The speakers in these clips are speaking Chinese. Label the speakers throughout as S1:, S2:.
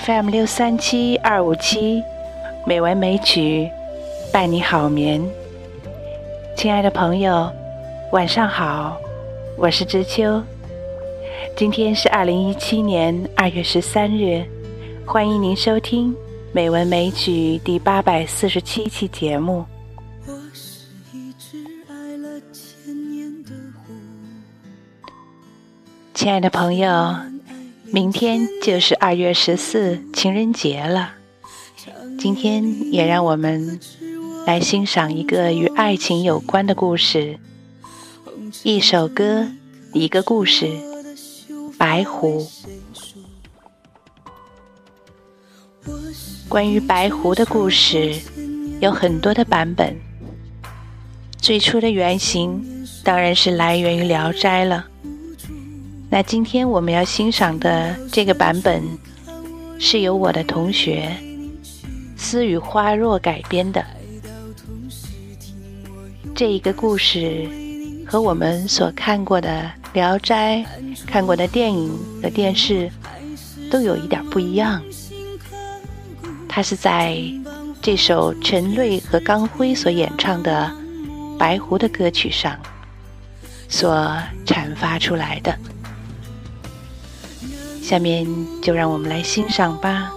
S1: FM 六三七二五七，美文美曲伴你好眠。亲爱的朋友，晚上好，我是知秋。今天是二零一七年二月十三日，欢迎您收听《美文美曲》第八百四十七期节目。我是一只爱了千年的狐亲爱的朋友，明天就是二月十四情人节了。今天也让我们来欣赏一个与爱情有关的故事，一首歌，一个故事，《白狐》。关于白狐的故事有很多的版本，最初的原型当然是来源于《聊斋》了。那今天我们要欣赏的这个版本，是由我的同学思雨花若改编的。这一个故事和我们所看过的《聊斋》、看过的电影和电视都有一点不一样。它是在这首陈瑞和刚辉所演唱的《白狐》的歌曲上所阐发出来的。下面就让我们来欣赏吧。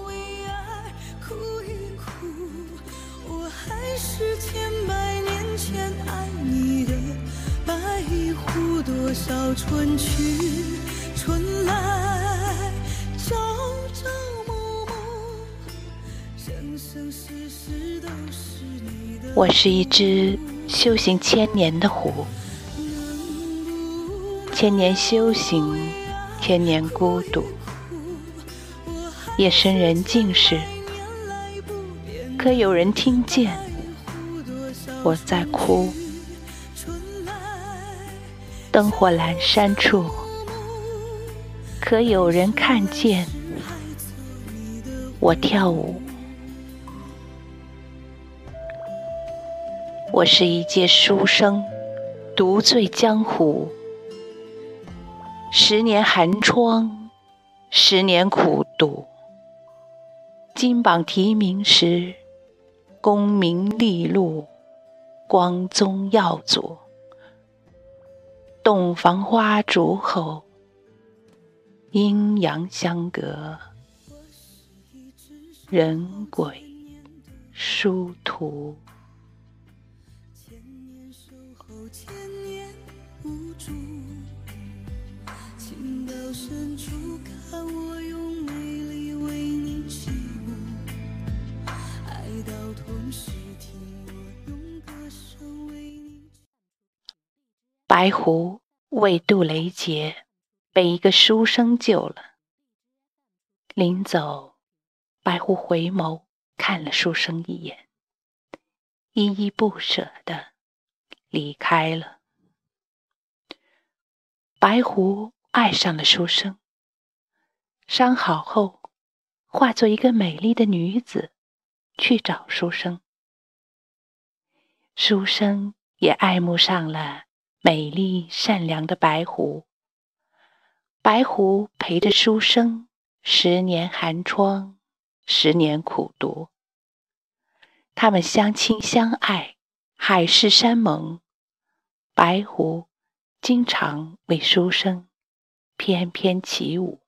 S1: 我是一只修行千年的狐，千年修行，千年孤独。夜深人静时，可有人听见我在哭？灯火阑珊处，可有人看见我跳舞？我是一介书生，独醉江湖，十年寒窗，十年苦读。金榜题名时，功名利禄，光宗耀祖；洞房花烛后，阴阳相隔，人鬼殊途。白狐为渡雷劫，被一个书生救了。临走，白狐回眸看了书生一眼，依依不舍的离开了。白狐爱上了书生，伤好后，化作一个美丽的女子去找书生。书生也爱慕上了。美丽善良的白狐，白狐陪着书生十年寒窗，十年苦读。他们相亲相爱，海誓山盟。白狐经常为书生翩翩起舞。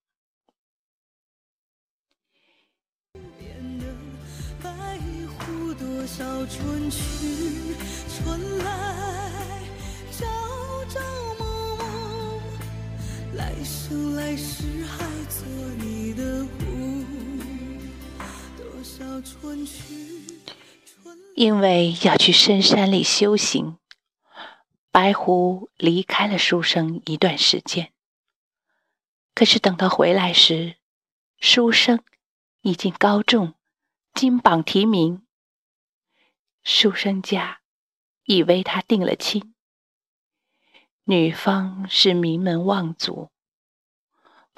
S1: 春去春来。来世还做你的因为要去深山里修行，白狐离开了书生一段时间。可是等他回来时，书生已经高中，金榜题名。书生家已为他定了亲，女方是名门望族。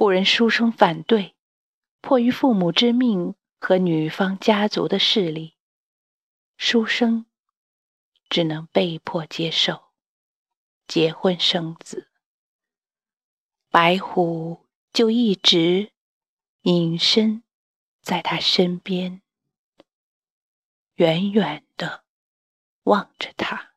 S1: 不忍书生反对，迫于父母之命和女方家族的势力，书生只能被迫接受，结婚生子。白狐就一直隐身在他身边，远远的望着他。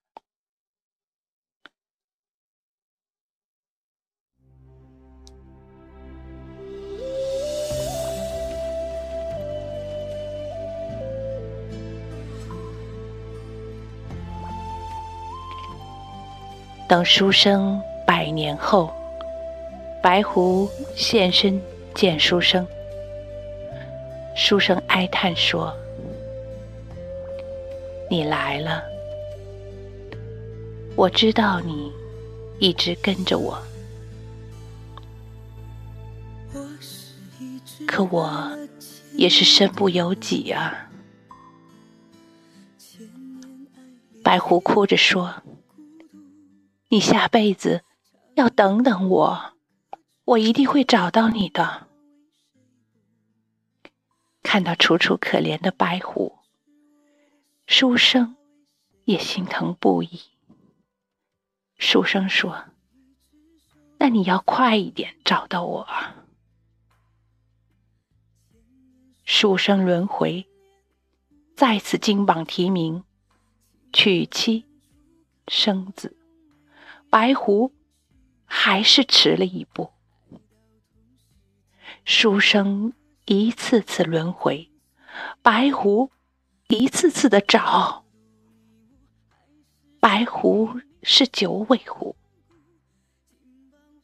S1: 等书生百年后，白狐现身见书生。书生哀叹说：“你来了，我知道你一直跟着我，可我也是身不由己啊。”白狐哭着说。你下辈子要等等我，我一定会找到你的。看到楚楚可怜的白狐，书生也心疼不已。书生说：“那你要快一点找到我。”书生轮回，再次金榜题名，娶妻生子。白狐还是迟了一步。书生一次次轮回，白狐一次次的找。白狐是九尾狐。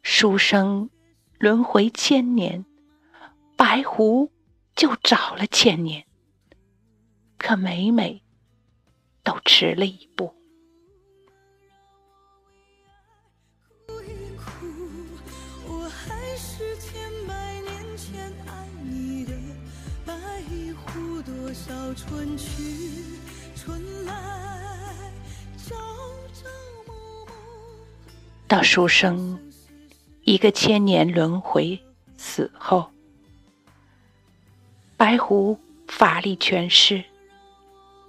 S1: 书生轮回千年，白狐就找了千年，可每每都迟了一步。少春去春来，朝朝暮暮。到书生一个千年轮回死后，白狐法力全失，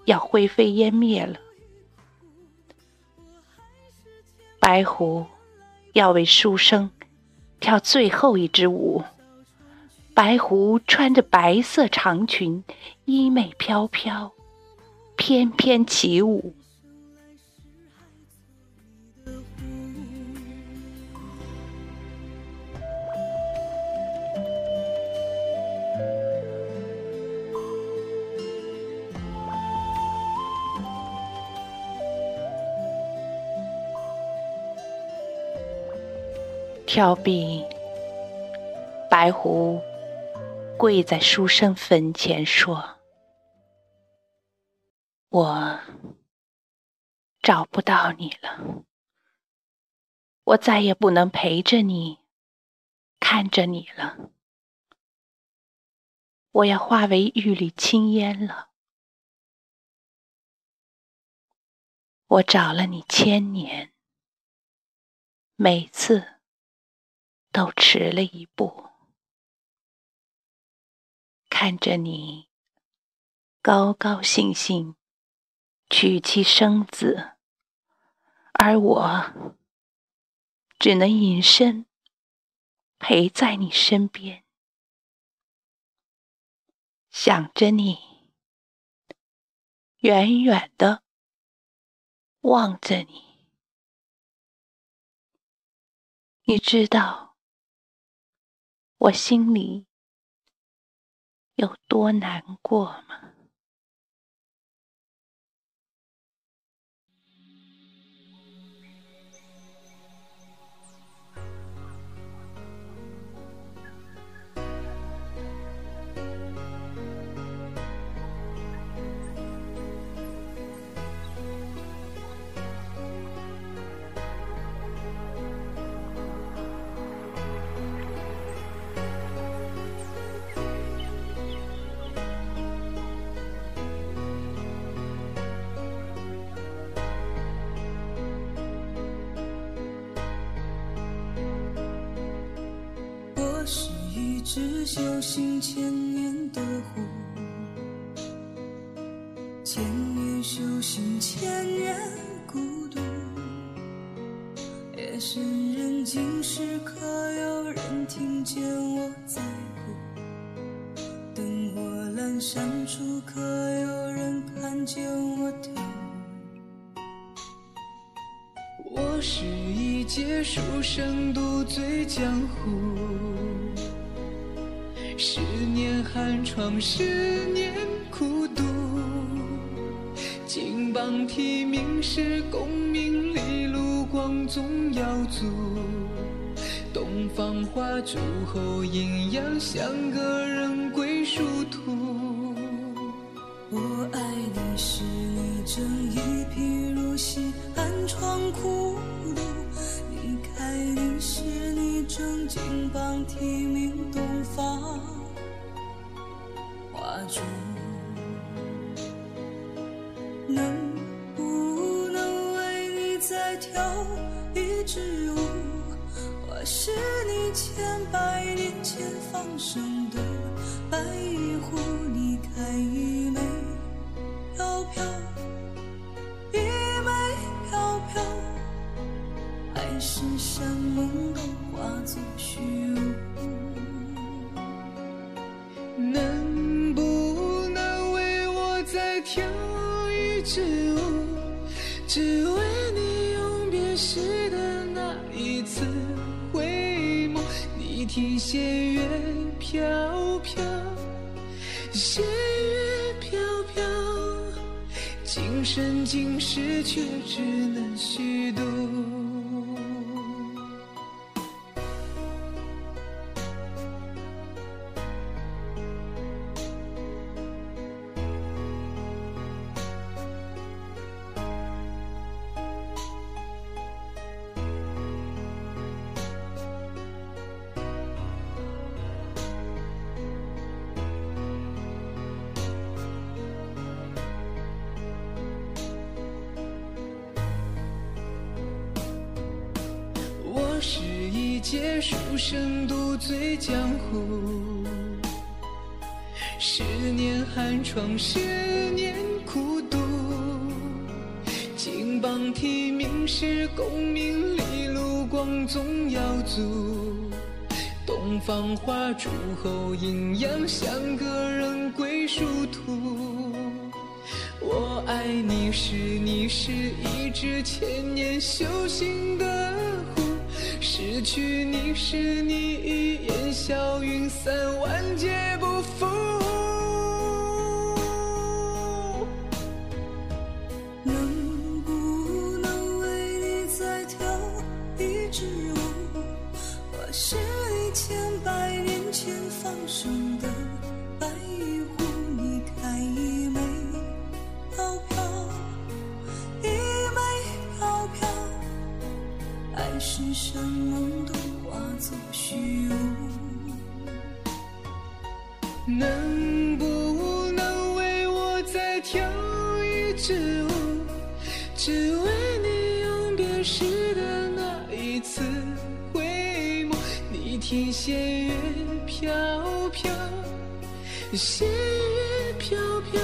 S1: 要灰飞烟灭了。白狐要为书生跳最后一支舞。白狐穿着白色长裙，衣袂飘飘，翩翩起舞。跳毕，白狐。跪在书生坟前说：“我找不到你了，我再也不能陪着你，看着你了。我要化为玉缕青烟了。我找了你千年，每次都迟了一步。”看着你高高兴兴娶妻生子，而我只能隐身陪在你身边，想着你，远远的望着你。你知道，我心里。有多难过吗？
S2: 我是一只修行千年的狐，千年修行，千年孤独。夜深人静时，可有人听见我在哭？灯火。阑珊处，可有人看见我跳？
S3: 我是一介书生，独醉江湖。十年寒窗，十年苦读。金榜题名时，功名利禄光宗耀祖。东方花烛后，阴阳相隔，人归殊途。
S2: 我爱你时，你正一贫如洗，寒窗苦读；正金榜题名，东方花烛。能不能为你再跳一支舞？我是你千百年前放生的白狐，海市山盟都化作虚无。
S3: 能不能为我再跳一支舞？只为你永别时的那一次回眸。你听弦乐飘飘，弦乐飘飘，今生今世却只能虚度。一介书生，独醉江湖。十年寒窗，十年苦读。金榜题名时，功名利禄光宗耀祖。东方花烛后，阴阳相隔，人归殊途。我爱你时，你是一只千年修行的；失去你时，你已烟消云散，万劫不复。
S2: 海市山盟都化作虚无。
S3: 能不能为我再跳一支舞？只为你永别时的那一次回眸。你听弦乐飘飘，弦乐飘飘，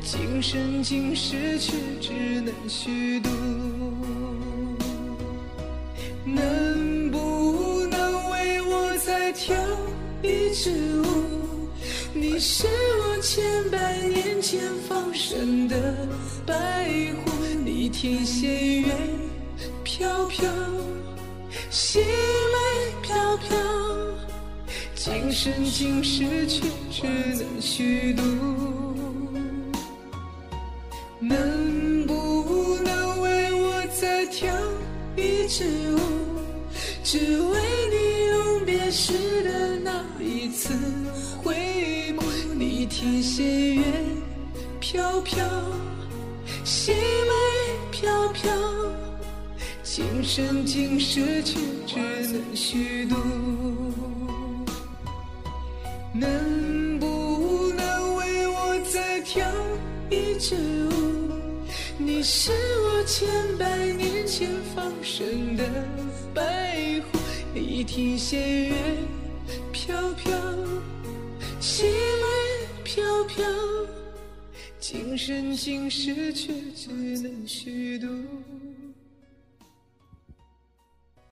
S3: 今生今世却只能虚度。跳一支舞？你是我千百年前放生的白狐，你听仙乐飘飘，弦眉飘飘，今生今世却只能虚度。能不能为我再跳一支舞？只为次回眸。你听弦乐飘飘，弦眉飘飘，今生今世却只能虚度。能不能为我再跳一支舞？你是我千百年前放生的白狐，你听弦乐飘飘，细雨飘飘，今生今世却只能虚度。